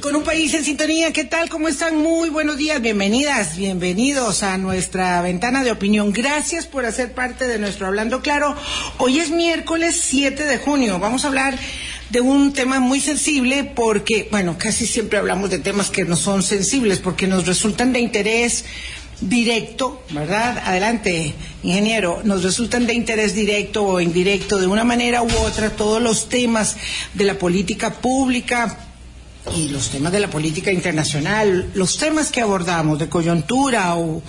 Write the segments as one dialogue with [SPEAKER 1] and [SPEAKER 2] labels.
[SPEAKER 1] Con un país en sintonía, ¿qué tal? ¿Cómo están? Muy buenos días, bienvenidas, bienvenidos a nuestra ventana de opinión. Gracias por hacer parte de nuestro Hablando Claro. Hoy es miércoles 7 de junio. Vamos a hablar de un tema muy sensible porque, bueno, casi siempre hablamos de temas que no son sensibles porque nos resultan de interés directo, ¿verdad? Adelante, ingeniero. Nos resultan de interés directo o indirecto, de una manera u otra, todos los temas de la política pública y los temas de la política internacional, los temas que abordamos de coyuntura o,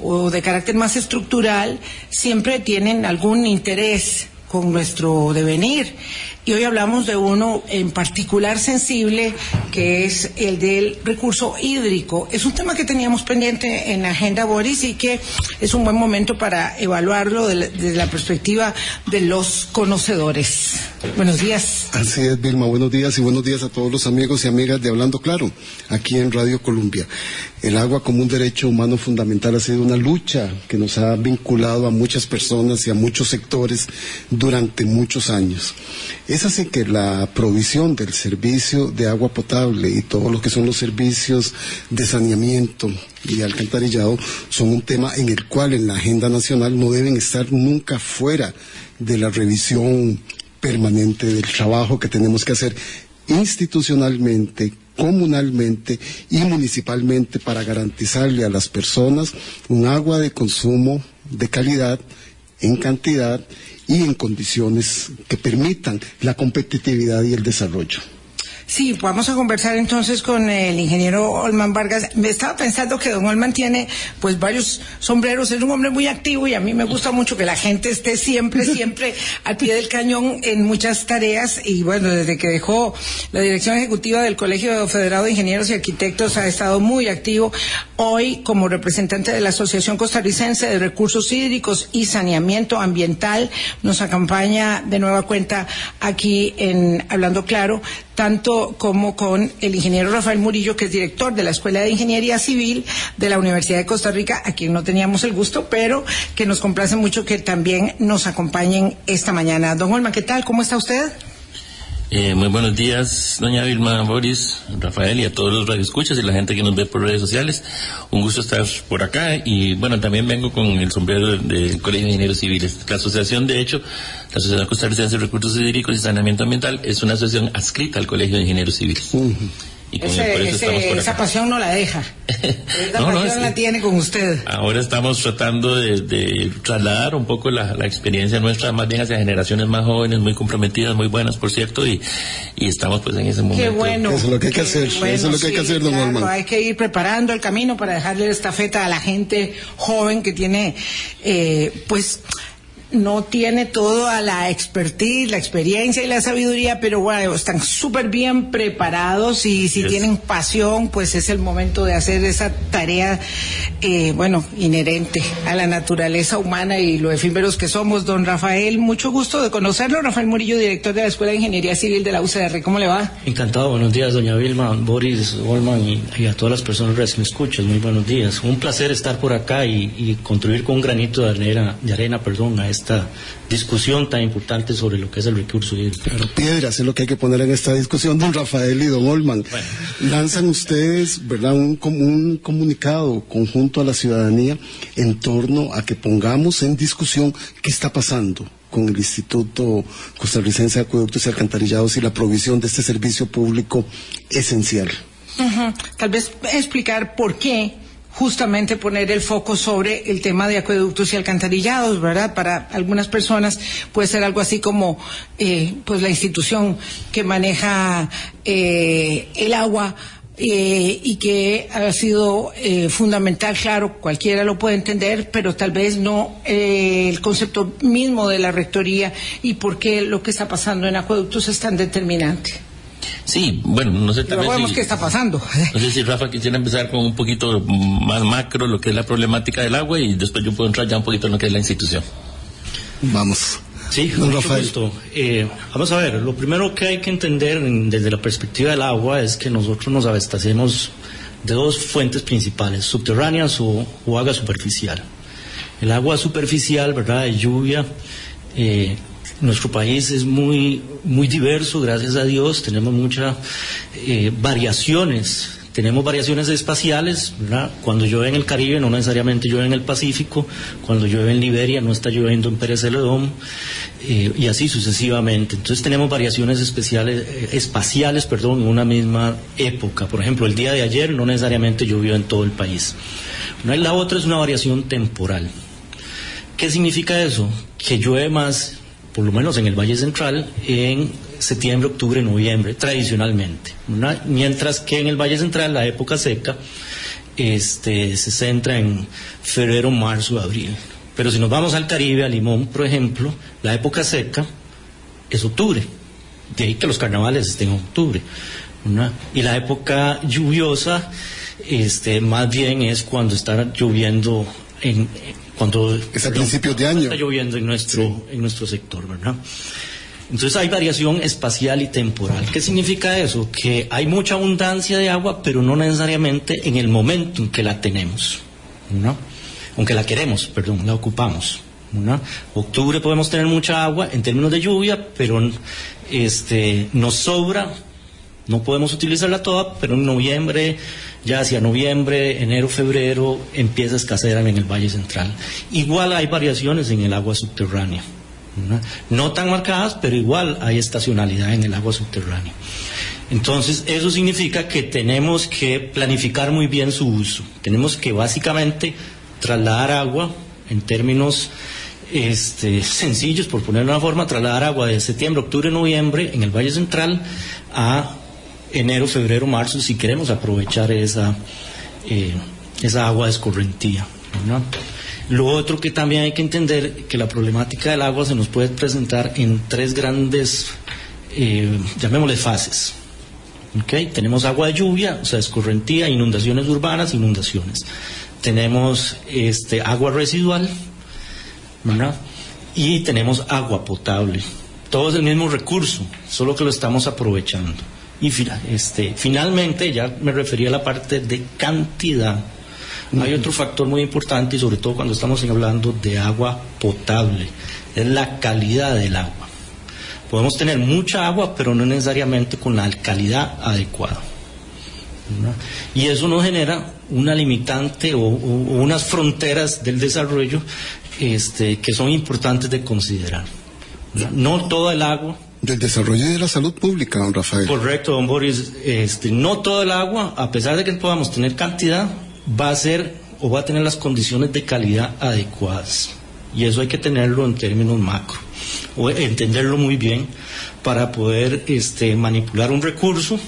[SPEAKER 1] o de carácter más estructural, siempre tienen algún interés con nuestro devenir. Y hoy hablamos de uno en particular sensible, que es el del recurso hídrico. Es un tema que teníamos pendiente en la agenda, Boris, y que es un buen momento para evaluarlo desde la perspectiva de los conocedores. Buenos días.
[SPEAKER 2] Así es, Vilma. Buenos días y buenos días a todos los amigos y amigas de Hablando Claro, aquí en Radio Colombia. El agua como un derecho humano fundamental ha sido una lucha que nos ha vinculado a muchas personas y a muchos sectores durante muchos años. Así que la provisión del servicio de agua potable y todo lo que son los servicios de saneamiento y alcantarillado son un tema en el cual en la agenda nacional no deben estar nunca fuera de la revisión permanente del trabajo que tenemos que hacer institucionalmente, comunalmente y municipalmente para garantizarle a las personas un agua de consumo de calidad, en cantidad y en condiciones que permitan la competitividad y el desarrollo.
[SPEAKER 1] Sí, vamos a conversar entonces con el ingeniero Olman Vargas. Me estaba pensando que don Olman tiene pues varios sombreros, es un hombre muy activo y a mí me gusta mucho que la gente esté siempre, siempre al pie del cañón en muchas tareas y bueno, desde que dejó la dirección ejecutiva del Colegio Federado de Ingenieros y Arquitectos ha estado muy activo. Hoy, como representante de la Asociación Costarricense de Recursos Hídricos y Saneamiento Ambiental, nos acompaña de nueva cuenta aquí en Hablando Claro tanto como con el ingeniero Rafael Murillo, que es director de la Escuela de Ingeniería Civil de la Universidad de Costa Rica, a quien no teníamos el gusto, pero que nos complace mucho que también nos acompañen esta mañana. Don Olma, ¿qué tal? ¿Cómo está usted?
[SPEAKER 3] Eh, muy buenos días, doña Vilma, Boris, Rafael y a todos los radioescuchas y la gente que nos ve por redes sociales. Un gusto estar por acá y bueno, también vengo con el sombrero del Colegio de Ingenieros Civiles. La asociación, de hecho, la Asociación Costarricense de Recursos Hídricos y Saneamiento Ambiental es una asociación adscrita al Colegio de Ingenieros Civiles.
[SPEAKER 1] Y con ese, el, ese, esa pasión no la deja. Esa no, pasión no, la tiene con usted.
[SPEAKER 3] Ahora estamos tratando de, de trasladar un poco la, la, experiencia nuestra más bien hacia generaciones más jóvenes, muy comprometidas, muy buenas, por cierto, y, y estamos pues en ese momento.
[SPEAKER 1] Qué bueno.
[SPEAKER 2] Eso es lo que hay que hacer.
[SPEAKER 1] Bueno,
[SPEAKER 2] eso es lo que hay que hacer, don
[SPEAKER 1] claro,
[SPEAKER 2] Olman.
[SPEAKER 1] Hay que ir preparando el camino para dejarle esta feta a la gente joven que tiene, eh, pues, no tiene toda la expertise, la experiencia y la sabiduría, pero bueno, están súper bien preparados y si yes. tienen pasión, pues es el momento de hacer esa tarea, eh, bueno, inherente a la naturaleza humana y lo efímeros que somos. Don Rafael, mucho gusto de conocerlo. Rafael Murillo, director de la Escuela de Ingeniería Civil de la UCR. ¿Cómo le va?
[SPEAKER 4] Encantado. Buenos días, doña Vilma, Boris, Olman y, y, a todas las personas que me escuchan. Muy buenos días. Un placer estar por acá y, y contribuir con un granito de arena, de arena perdón, a esta discusión tan importante sobre lo que es el recurso hídrico.
[SPEAKER 2] Pero piedras es lo que hay que poner en esta discusión, don Rafael y don Olman. Bueno. Lanzan ustedes, ¿verdad?, un, un comunicado conjunto a la ciudadanía en torno a que pongamos en discusión qué está pasando con el Instituto Costarricense de Acueductos y Alcantarillados y la provisión de este servicio público esencial.
[SPEAKER 1] Uh -huh. Tal vez explicar por qué justamente poner el foco sobre el tema de acueductos y alcantarillados, ¿verdad? Para algunas personas puede ser algo así como, eh, pues la institución que maneja eh, el agua. Eh, y que ha sido eh, fundamental, claro, cualquiera lo puede entender, pero tal vez no eh, el concepto mismo de la rectoría y por qué lo que está pasando en acueductos es tan determinante.
[SPEAKER 3] Sí, bueno, no sé
[SPEAKER 1] tal vez si, qué está pasando.
[SPEAKER 3] No sé si Rafa quisiera empezar con un poquito más macro lo que es la problemática del agua y después yo puedo entrar ya un poquito en lo que es la institución.
[SPEAKER 2] Vamos.
[SPEAKER 4] Sí, con mucho gusto. Eh, vamos a ver, lo primero que hay que entender desde la perspectiva del agua es que nosotros nos abastecemos de dos fuentes principales, subterráneas o, o agua superficial. El agua superficial, ¿verdad?, de lluvia, eh, nuestro país es muy, muy diverso, gracias a Dios, tenemos muchas eh, variaciones tenemos variaciones espaciales. Cuando llueve en el Caribe no necesariamente llueve en el Pacífico, cuando llueve en Liberia no está lloviendo en Pérez Celedón, eh, y así sucesivamente. Entonces tenemos variaciones especiales, eh, espaciales perdón, en una misma época. Por ejemplo, el día de ayer no necesariamente llovió en todo el país. La otra es una variación temporal. ¿Qué significa eso? Que llueve más, por lo menos en el Valle Central, en septiembre, octubre, noviembre, tradicionalmente. Mientras que en el Valle Central la época seca este, se centra en febrero, marzo, abril. Pero si nos vamos al Caribe, a Limón, por ejemplo, la época seca es octubre. De ahí que los carnavales estén en octubre. Y la época lluviosa, este, más bien es cuando está lloviendo en, cuando
[SPEAKER 2] es a principios de año
[SPEAKER 4] está lloviendo en nuestro en nuestro sector, ¿verdad? Entonces hay variación espacial y temporal. ¿Qué significa eso? Que hay mucha abundancia de agua, pero no necesariamente en el momento en que la tenemos, ¿no? Aunque la queremos, perdón, la ocupamos. ¿no? Octubre podemos tener mucha agua en términos de lluvia, pero este, nos sobra, no podemos utilizarla toda, pero en noviembre, ya hacia noviembre, enero, febrero, empieza a escasear en el Valle Central. Igual hay variaciones en el agua subterránea. ¿no? tan marcadas, pero igual hay estacionalidad en el agua subterránea. Entonces, eso significa que tenemos que planificar muy bien su uso. Tenemos que básicamente trasladar agua en términos este, sencillos, por ponerlo de una forma, trasladar agua de septiembre, octubre, noviembre en el Valle Central a enero, febrero, marzo, si queremos aprovechar esa, eh, esa agua escorrentía. ¿no? Lo otro que también hay que entender que la problemática del agua se nos puede presentar en tres grandes, eh, llamémosle fases. Tenemos agua de lluvia, o sea, escorrentía, inundaciones urbanas, inundaciones. Tenemos este, agua residual, ¿verdad? Y tenemos agua potable. Todo es el mismo recurso, solo que lo estamos aprovechando. Y este, finalmente, ya me refería a la parte de cantidad hay otro factor muy importante y sobre todo cuando estamos hablando de agua potable, es la calidad del agua. Podemos tener mucha agua, pero no necesariamente con la calidad adecuada. Y eso nos genera una limitante o, unas fronteras del desarrollo este, que son importantes de considerar. No todo el agua
[SPEAKER 2] del desarrollo de la salud pública, don Rafael.
[SPEAKER 4] Correcto, don Boris. Este, no todo el agua, a pesar de que podamos tener cantidad, va a ser o va a tener las condiciones de calidad adecuadas. Y eso hay que tenerlo en términos macro, o entenderlo muy bien para poder este, manipular un recurso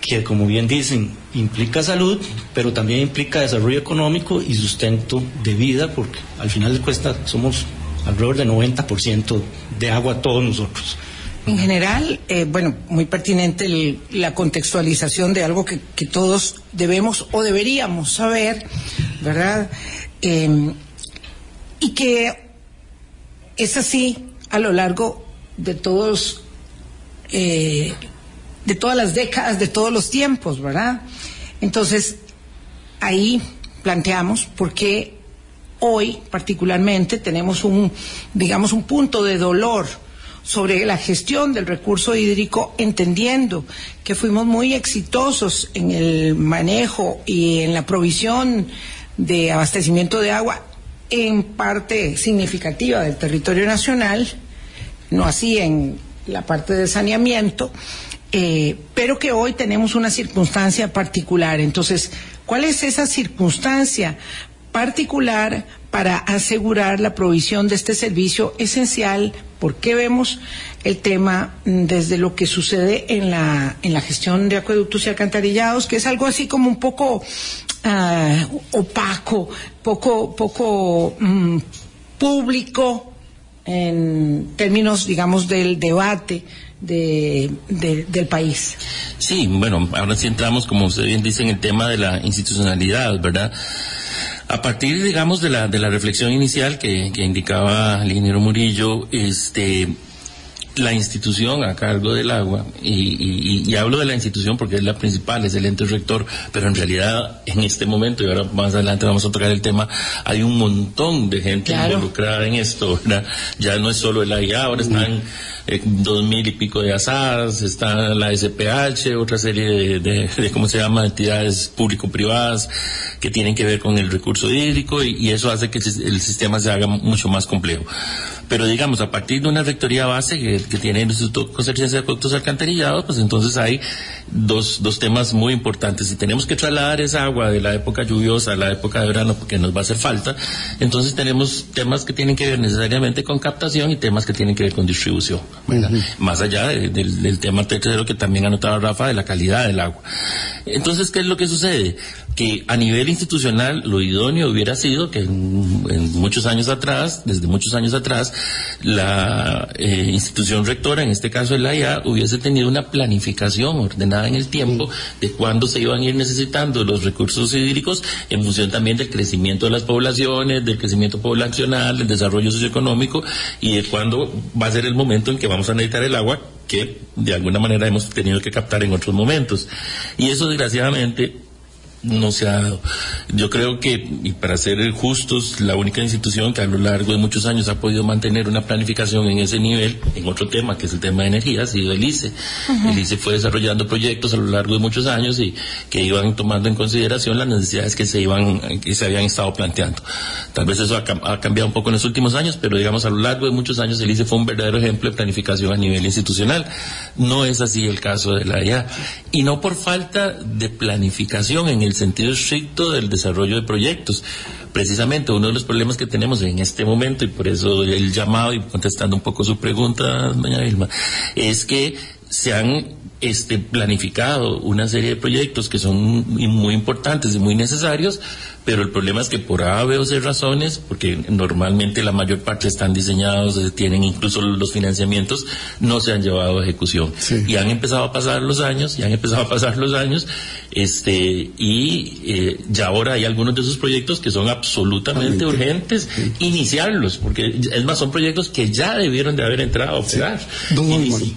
[SPEAKER 4] que, como bien dicen, implica salud, pero también implica desarrollo económico y sustento de vida, porque al final de cuentas somos alrededor del 90% de agua todos nosotros.
[SPEAKER 1] En general, eh, bueno, muy pertinente la contextualización de algo que, todos debemos o deberíamos saber, ¿verdad? Em, y que es así a lo largo de todos, eh, de todas las décadas, de todos los tiempos, ¿verdad? Entonces, ahí planteamos por qué hoy particularmente tenemos un, digamos, un punto de dolor sobre la gestión del recurso hídrico, entendiendo que fuimos muy exitosos en el manejo y en la provisión de abastecimiento de agua en parte significativa del territorio nacional, no así en la parte de saneamiento, eh, pero que hoy tenemos una circunstancia particular. Entonces, ¿cuál es esa circunstancia particular para asegurar la provisión de este servicio esencial ¿Por qué vemos el tema mm, desde lo que sucede en la, en la gestión de acueductos y alcantarillados, que es algo así como un poco ah, opaco, poco, poco mm, público en términos, digamos, del debate de, del país.
[SPEAKER 3] Sí, bueno, ahora sí entramos, como usted bien dice, en el tema de la institucionalidad, ¿verdad? A partir, digamos, de la, de la reflexión inicial que, indicaba el ingeniero Murillo, este, la institución a cargo del agua, y, y, hablo de la institución porque es la principal, es el ente rector, pero en realidad en este momento, y ahora más adelante vamos a tocar el tema, hay un montón de gente involucrada en esto, ¿verdad? Ya no es solo el AIA, ahora están eh, dos mil y pico de asadas, está la SPH, otra serie de, ¿cómo se llama?, entidades público-privadas que tienen que ver con el recurso hídrico y, eso hace que el sistema se haga mucho más complejo. Pero digamos, a partir de una rectoría base que, tiene el Instituto Costarricense de Acueductos Alcantarillados, pues entonces hay dos, dos temas muy importantes. Si tenemos que trasladar esa agua de la época lluviosa a la época de verano, porque nos va a hacer falta, entonces tenemos temas que tienen que ver necesariamente con captación y temas que tienen que ver con distribución. Más allá del, tema tercero que también ha notado Rafa de la calidad del agua. Entonces, ¿qué es lo que sucede? Que a nivel institucional lo idóneo hubiera sido que en, muchos años atrás, desde muchos años atrás, la eh, institución rectora, en este caso el AIA, hubiese tenido una planificación ordenada en el tiempo de cuándo se iban a ir necesitando los recursos hídricos en función también del crecimiento de las poblaciones, del crecimiento poblacional, del desarrollo socioeconómico y de cuándo va a ser el momento en que vamos a necesitar el agua que de alguna manera hemos tenido que captar en otros momentos. Y eso desgraciadamente no se ha dado. Yo creo que, y para ser justos, la única institución que a lo largo de muchos años ha podido mantener una planificación en ese nivel, en otro tema, que es el tema de energía, ha sido el ICE. El ICE fue desarrollando proyectos a lo largo de muchos años y que iban tomando en consideración las necesidades que se iban, que se habían estado planteando. Tal vez eso ha, cambiado un poco en los últimos años, pero digamos a lo largo de muchos años el ICE fue un verdadero ejemplo de planificación a nivel institucional. No es así el caso de la IA. Y no por falta de planificación en el sentido estricto del desarrollo de proyectos. Precisamente uno de los problemas que tenemos en este momento, y por eso el llamado y contestando un poco su pregunta, doña Vilma, es que se han este, planificado una serie de proyectos que son muy importantes y muy necesarios, pero el problema es que por A, B o C razones, porque normalmente la mayor parte están diseñados, eh, tienen incluso los financiamientos, no se han llevado a ejecución. Y han empezado a pasar los años, y han empezado a pasar los años, este, y eh, ya ahora hay algunos de esos proyectos que son absolutamente urgentes iniciarlos, porque es más, son proyectos que ya debieron de haber entrado a operar.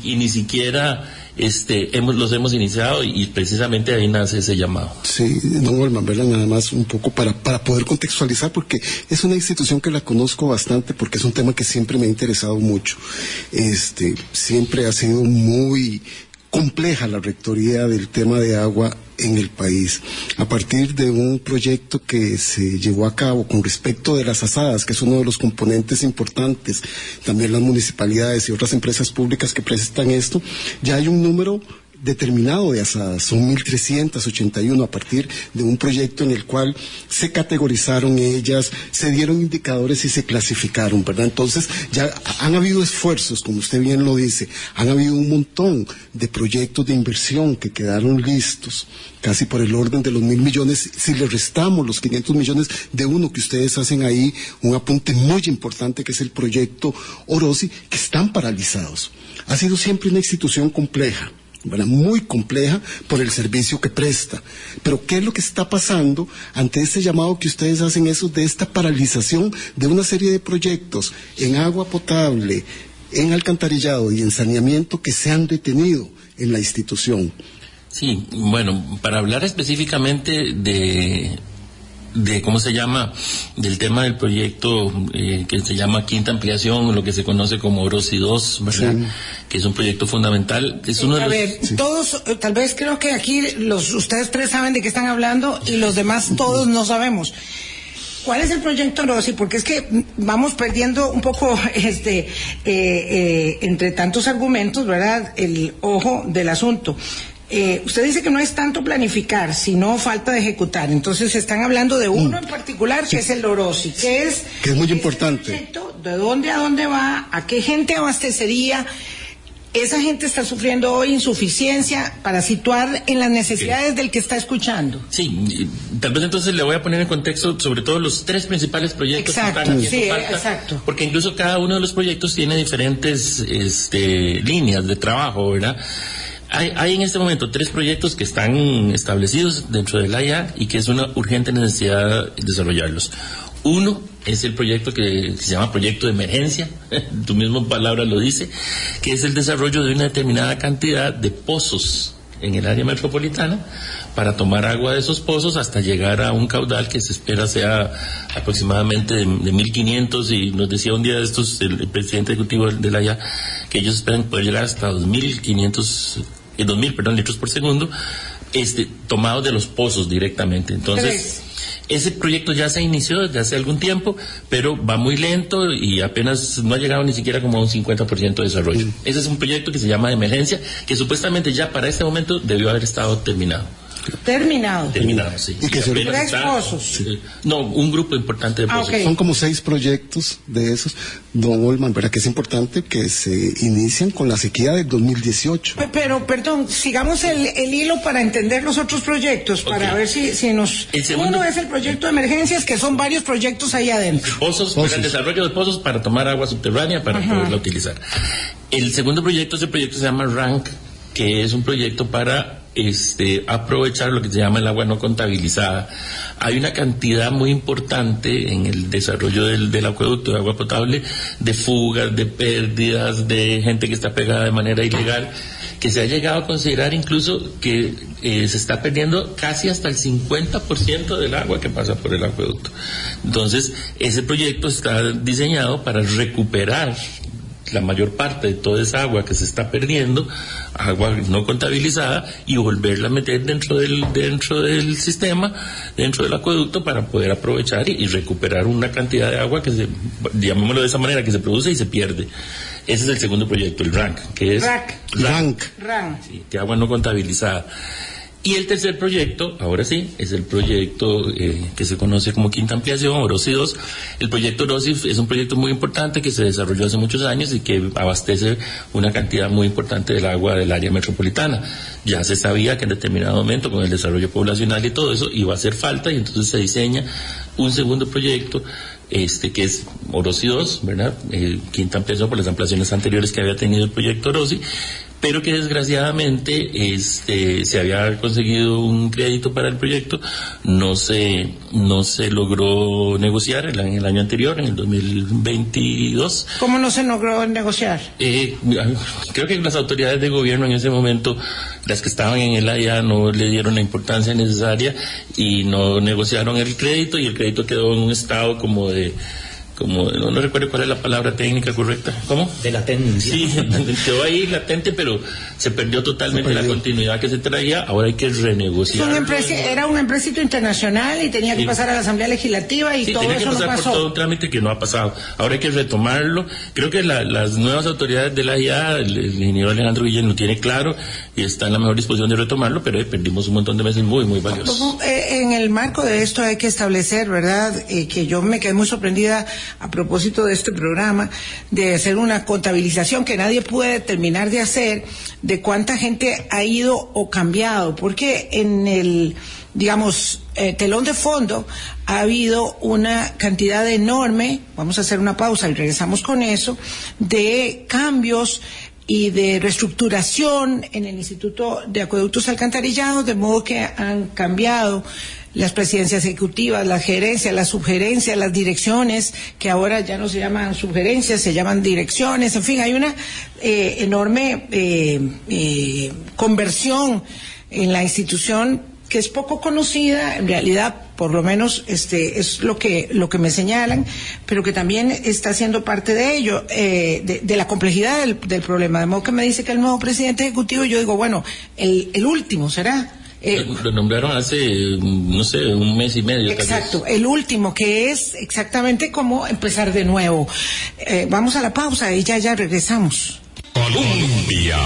[SPEAKER 3] y ni siquiera este, hemos, los hemos iniciado y, precisamente ahí nace ese llamado.
[SPEAKER 2] Sí, don Olman, ¿verdad? Nada más un poco para, para poder contextualizar, porque es una institución que la conozco bastante, porque es un tema que siempre me ha interesado mucho. Este, siempre ha sido muy compleja la rectoría del tema de agua en el país. A partir de un proyecto que se llevó a cabo con respecto de las asadas, que es uno de los componentes importantes, también las municipalidades y otras empresas públicas que prestan esto, ya hay un número determinado de asadas, son 1.381 a partir de un proyecto en el cual se categorizaron ellas, se dieron indicadores y se clasificaron, ¿verdad? Entonces ya han habido esfuerzos, como usted bien lo dice, han habido un montón de proyectos de inversión que quedaron listos, casi por el orden de los mil millones, si le restamos los 500 millones de uno que ustedes hacen ahí, un apunte muy importante que es el proyecto Orosi, que están paralizados. Ha sido siempre una institución compleja muy compleja por el servicio que presta. Pero ¿qué es lo que está pasando ante este llamado que ustedes hacen eso de esta paralización de una serie de proyectos en agua potable, en alcantarillado y en saneamiento que se han detenido en la institución?
[SPEAKER 3] Sí, bueno, para hablar específicamente de de cómo se llama del tema del proyecto eh, que se llama quinta ampliación lo que se conoce como Orosi 2 verdad que es un proyecto fundamental es uno
[SPEAKER 1] a ver todos eh, tal vez creo que aquí los ustedes tres saben de qué están hablando y los demás todos no sabemos ¿Cuál es el proyecto Orosi? Porque es que vamos perdiendo un poco, este, eh, entre tantos argumentos, ¿verdad? El ojo del asunto. Eh, usted dice que no es tanto planificar, sino falta de ejecutar. Entonces están hablando de uno mm. en particular, que es el Orosi, que es...
[SPEAKER 2] Que es muy importante.
[SPEAKER 1] ¿De dónde a dónde va? ¿A qué gente abastecería? Esa gente está sufriendo hoy insuficiencia para situar en las necesidades del que está escuchando.
[SPEAKER 3] Sí, tal vez entonces le voy a poner en contexto sobre todo los tres principales proyectos
[SPEAKER 1] exacto, que están sí, exacto.
[SPEAKER 3] porque incluso cada uno de los proyectos tiene diferentes este, líneas de trabajo, ¿verdad? Hay, en este momento tres proyectos que están establecidos dentro del AIA y que es una urgente necesidad desarrollarlos. Uno es el proyecto que se llama proyecto de emergencia, tu misma palabra lo dice, que es el desarrollo de una determinada cantidad de pozos en el área metropolitana para tomar agua de esos pozos hasta llegar a un caudal que se espera sea aproximadamente de, 1.500 y nos decía un día de estos el, presidente ejecutivo de la AYA que ellos esperan poder llegar hasta 2.500, eh, 2.000 perdón, litros por segundo este, tomados de los pozos directamente. Entonces... Ese proyecto ya se inició desde hace algún tiempo, pero va muy lento y apenas no ha llegado ni siquiera como a un 50% de desarrollo. Ese es un proyecto que se llama de emergencia, que supuestamente ya para este momento debió haber estado terminado.
[SPEAKER 1] Terminado.
[SPEAKER 3] Terminado, sí.
[SPEAKER 1] ¿Y que se tres pozos?
[SPEAKER 3] No, un grupo importante de ah, pozos.
[SPEAKER 2] Son como seis proyectos de esos. Don Olman, ¿verdad que es importante que se inician con la sequía del 2018?
[SPEAKER 1] Pero, perdón, sigamos el, hilo para entender los otros proyectos, para ver si, si nos... Uno es el proyecto de emergencias, que son varios proyectos ahí adentro.
[SPEAKER 3] Pozos, pozos. el desarrollo de pozos para tomar agua subterránea para poderla utilizar. El segundo proyecto, ese proyecto se llama RANK, que es un proyecto para este, aprovechar lo que se llama el agua no contabilizada. Hay una cantidad muy importante en el desarrollo del, acueducto de agua potable de fugas, de pérdidas, de gente que está pegada de manera ilegal, que se ha llegado a considerar incluso que eh, se está perdiendo casi hasta el 50% del agua que pasa por el acueducto. Entonces, ese proyecto está diseñado para recuperar la mayor parte de toda esa agua que se está perdiendo, agua no contabilizada, y volverla a meter dentro del, dentro del sistema, dentro del acueducto, para poder aprovechar y, recuperar una cantidad de agua que se, llamémoslo de esa manera, que se produce y se pierde. Ese es el segundo proyecto, el RANC, que es...
[SPEAKER 1] RANC.
[SPEAKER 3] Sí, de agua no contabilizada. Y el tercer proyecto, ahora sí, es el proyecto eh, que se conoce como Quinta Ampliación, Orosi 2. El proyecto Orosi es un proyecto muy importante que se desarrolló hace muchos años y que abastece una cantidad muy importante del agua del área metropolitana. Ya se sabía que en determinado momento, con el desarrollo poblacional y todo eso, iba a hacer falta y entonces se diseña un segundo proyecto este que es Orosi 2, ¿verdad? Eh, quinta ampliación por las ampliaciones anteriores que había tenido el proyecto Orosi, pero que desgraciadamente este, se había conseguido un crédito para el proyecto, no se, no se logró negociar en el año anterior, en el 2022.
[SPEAKER 1] ¿Cómo no se logró negociar?
[SPEAKER 3] Eh, creo que las autoridades de gobierno en ese momento, las que estaban en el AIA, no le dieron la importancia necesaria y no negociaron el crédito y el crédito quedó en un estado como de como no, recuerdo cuál es la palabra técnica correcta. ¿Cómo?
[SPEAKER 4] De latencia.
[SPEAKER 3] Sí, quedó ahí latente, pero se perdió totalmente la continuidad que se traía. Ahora hay que renegociar.
[SPEAKER 1] era un empréstito internacional y tenía que pasar a la Asamblea Legislativa y todo tenía
[SPEAKER 3] eso
[SPEAKER 1] que pasar
[SPEAKER 3] por todo un trámite que no ha pasado. Ahora hay que retomarlo. Creo que las nuevas autoridades de la IA, el, ingeniero Alejandro Guillén lo tiene claro y está en la mejor disposición de retomarlo, pero perdimos un montón de meses muy, muy valiosos.
[SPEAKER 1] Eh, en el marco de esto hay que establecer, ¿verdad?, eh, que yo me quedé muy sorprendida a propósito de este programa, de hacer una contabilización que nadie puede terminar de hacer de cuánta gente ha ido o cambiado, porque en el, digamos, eh, telón de fondo ha habido una cantidad enorme, vamos a hacer una pausa y regresamos con eso, de cambios y de reestructuración en el Instituto de Acueductos Alcantarillados, de modo que han cambiado las presidencias ejecutivas, las gerencias, las sugerencias, las direcciones, que ahora ya no se llaman sugerencias, se llaman direcciones, en fin, hay una eh, enorme eh, eh, conversión en la institución que es poco conocida, en realidad, por lo menos, este, es lo que, lo que me señalan, pero que también está siendo parte de ello, de, la complejidad del, problema. De modo que me dice que el nuevo presidente ejecutivo, yo digo, bueno, el, el último será
[SPEAKER 3] eh, lo nombraron hace, no sé, un mes y medio.
[SPEAKER 1] Exacto, el último, que es exactamente como empezar de nuevo. Eh, vamos a la pausa y ya, ya regresamos. Colombia.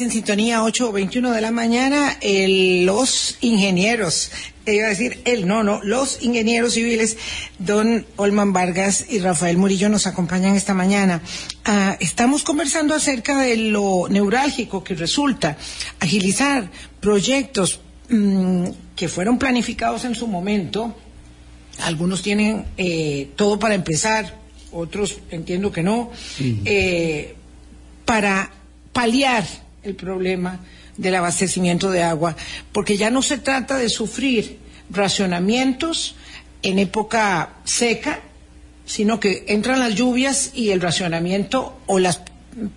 [SPEAKER 1] En sintonía 8.21 de la mañana, los ingenieros iba a decir él, no, no, los ingenieros civiles, don Olman Vargas y Rafael Murillo nos acompañan esta mañana. Ah, estamos conversando acerca de lo neurálgico que resulta agilizar proyectos mm, que fueron planificados en su momento. Algunos tienen eh, todo para empezar, otros entiendo que no, eh, para paliar el problema del abastecimiento de agua, porque ya no se trata de sufrir racionamientos en época seca, sino que entran las lluvias y el racionamiento o las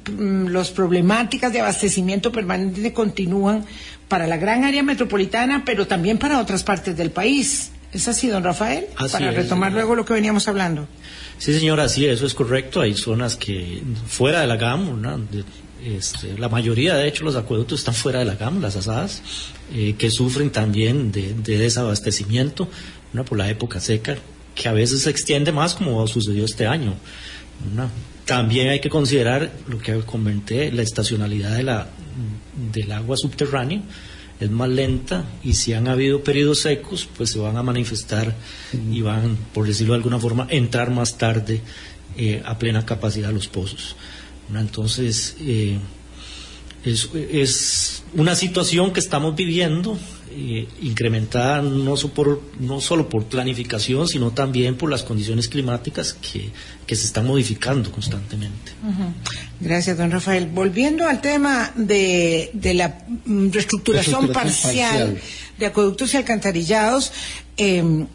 [SPEAKER 1] mm, los problemáticas de abastecimiento permanente continúan para la gran área metropolitana, pero también para otras partes del país. ¿Es así, don Rafael? para retomar luego lo que veníamos hablando.
[SPEAKER 4] Sí, señora, sí, eso es correcto. Hay zonas que fuera de la GAM, este, la mayoría, de hecho, los acueductos están fuera de la GAM, las asadas, eh, que sufren también de, desabastecimiento por la época seca, que a veces se extiende más como sucedió este año. También hay que considerar lo que comenté, la estacionalidad de la, del agua subterránea es más lenta y si han habido periodos secos, pues se van a manifestar y van, por decirlo de alguna forma, entrar más tarde eh, a plena capacidad los pozos. Entonces, eh, es, es, una situación que estamos viviendo eh, incrementada no, por, no solo por planificación, sino también por las condiciones climáticas que, se están modificando constantemente.
[SPEAKER 1] Gracias, don Rafael. Volviendo al tema de, la mm, reestructuración, parcial, de acueductos y alcantarillados, em,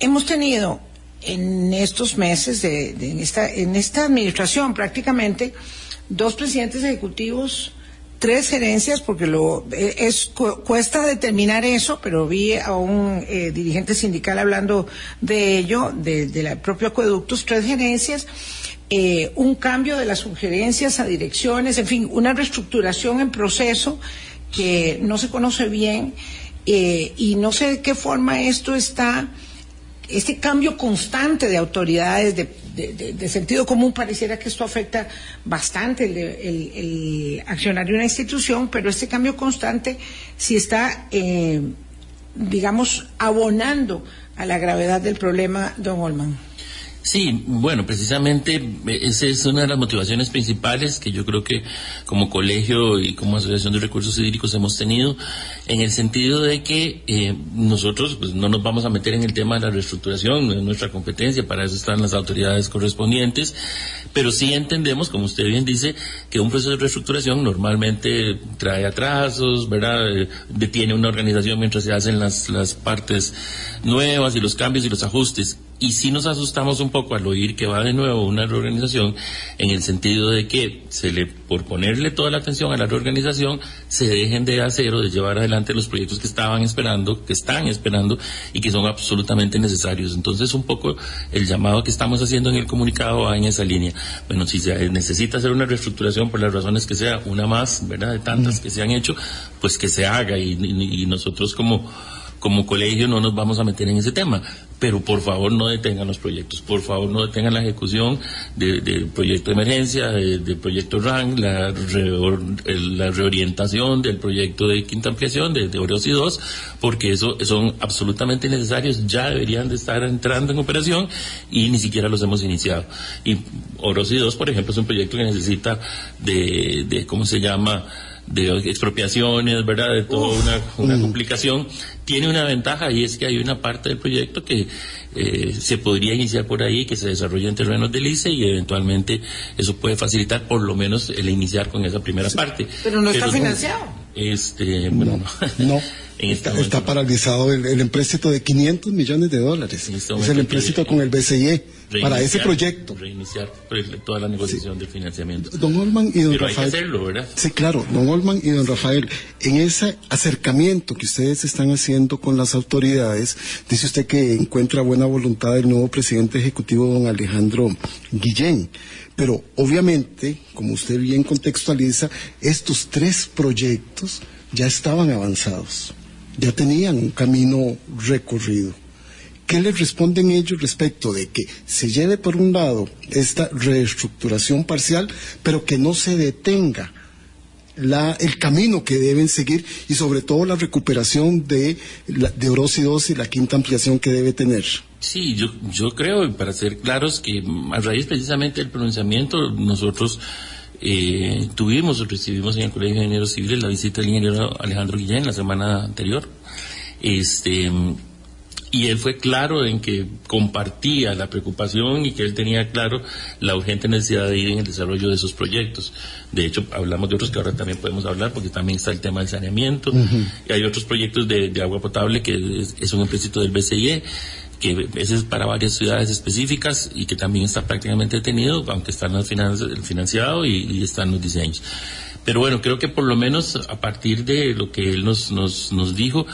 [SPEAKER 1] hemos tenido en estos meses, de, en, esta, en esta administración prácticamente, dos presidentes ejecutivos tres gerencias, porque lo eh, es cuesta determinar eso, pero vi a un eh, dirigente sindical hablando de ello, de, la propia acueductos, tres gerencias. Eh, un cambio de las sugerencias a direcciones, en fin, una reestructuración en proceso que no se conoce bien y no sé de qué forma esto está, este cambio constante de autoridades, de sentido común pareciera que esto afecta bastante el, accionario de una institución, pero este cambio constante sí está, eh, digamos, abonando a la gravedad del problema, don Olman.
[SPEAKER 3] Sí, bueno, precisamente eh, esa es una de las motivaciones principales que yo creo que como colegio y como Asociación de Recursos Hídricos hemos tenido, en el sentido de que eh, nosotros pues, no nos vamos a meter en el tema de la reestructuración, no es nuestra competencia, para eso están las autoridades correspondientes, pero sí entendemos, como usted bien dice, que un proceso de reestructuración normalmente trae atrasos, ¿verdad? Eh, detiene una organización mientras se hacen las, las partes nuevas y los cambios y los ajustes y sí nos asustamos un poco al oír que va de nuevo una reorganización en el sentido de que se le, por ponerle toda la atención a la reorganización, se dejen de hacer o de llevar adelante los proyectos que estaban esperando, que están esperando y que son absolutamente necesarios. Entonces, un poco el llamado que estamos haciendo en el comunicado va en esa línea. Bueno, si se necesita hacer una reestructuración por las razones que sea, una más, ¿verdad? De tantas que se han hecho, pues que se haga y nosotros como como colegio no nos vamos a meter en ese tema, pero por favor no detengan los proyectos, por favor no detengan la ejecución del proyecto de emergencia, del proyecto RAN, la, la, reorientación del proyecto de quinta ampliación de, de Orosi 2, porque eso son absolutamente necesarios, ya deberían de estar entrando en operación y ni siquiera los hemos iniciado. Y Orosi 2, por ejemplo, es un proyecto que necesita de, de ¿cómo se llama?, de expropiaciones, ¿verdad? De toda una, una complicación, tiene una ventaja y es que hay una parte del proyecto que eh, se podría iniciar por ahí, que se desarrolla en terrenos de ICE y eventualmente eso puede facilitar por lo menos el iniciar con esa primera parte.
[SPEAKER 1] Pero no está financiado.
[SPEAKER 3] Este, bueno,
[SPEAKER 2] no. está, paralizado el, empréstito de 500 millones de dólares. Este es el empréstito con el BCE para ese proyecto.
[SPEAKER 3] Reiniciar pues, toda la negociación del financiamiento.
[SPEAKER 2] Don Olman y don
[SPEAKER 3] Pero
[SPEAKER 2] Rafael.
[SPEAKER 3] Hay que hacerlo, ¿verdad?
[SPEAKER 2] Sí, claro. Don Olman y don Rafael, en ese acercamiento que ustedes están haciendo con las autoridades, dice usted que encuentra buena voluntad del nuevo presidente ejecutivo, don Alejandro Guillén. Pero obviamente, como usted bien contextualiza, estos tres proyectos ya estaban avanzados, ya tenían un camino recorrido. ¿Qué les responden ellos respecto de que se lleve por un lado esta reestructuración parcial, pero que no se detenga el camino que deben seguir y sobre todo la recuperación de, la, de Orosi 2 y la quinta ampliación que debe tener?
[SPEAKER 3] Sí, yo, yo creo, para ser claros, que a raíz precisamente del pronunciamiento nosotros eh, tuvimos recibimos en el Colegio de Ingenieros Civiles la visita del ingeniero Alejandro Guillén la semana anterior. Este y él fue claro en que compartía la preocupación y que él tenía claro la urgente necesidad de ir en el desarrollo de esos proyectos. De hecho, hablamos de otros que ahora también podemos hablar porque también está el tema del saneamiento y hay otros proyectos de, agua potable que es, un empréstito del BCIE que ese es para varias ciudades específicas y que también está prácticamente detenido, aunque está financiado y, y están los diseños. Pero bueno, creo que por lo menos a partir de lo que él nos, nos, nos dijo,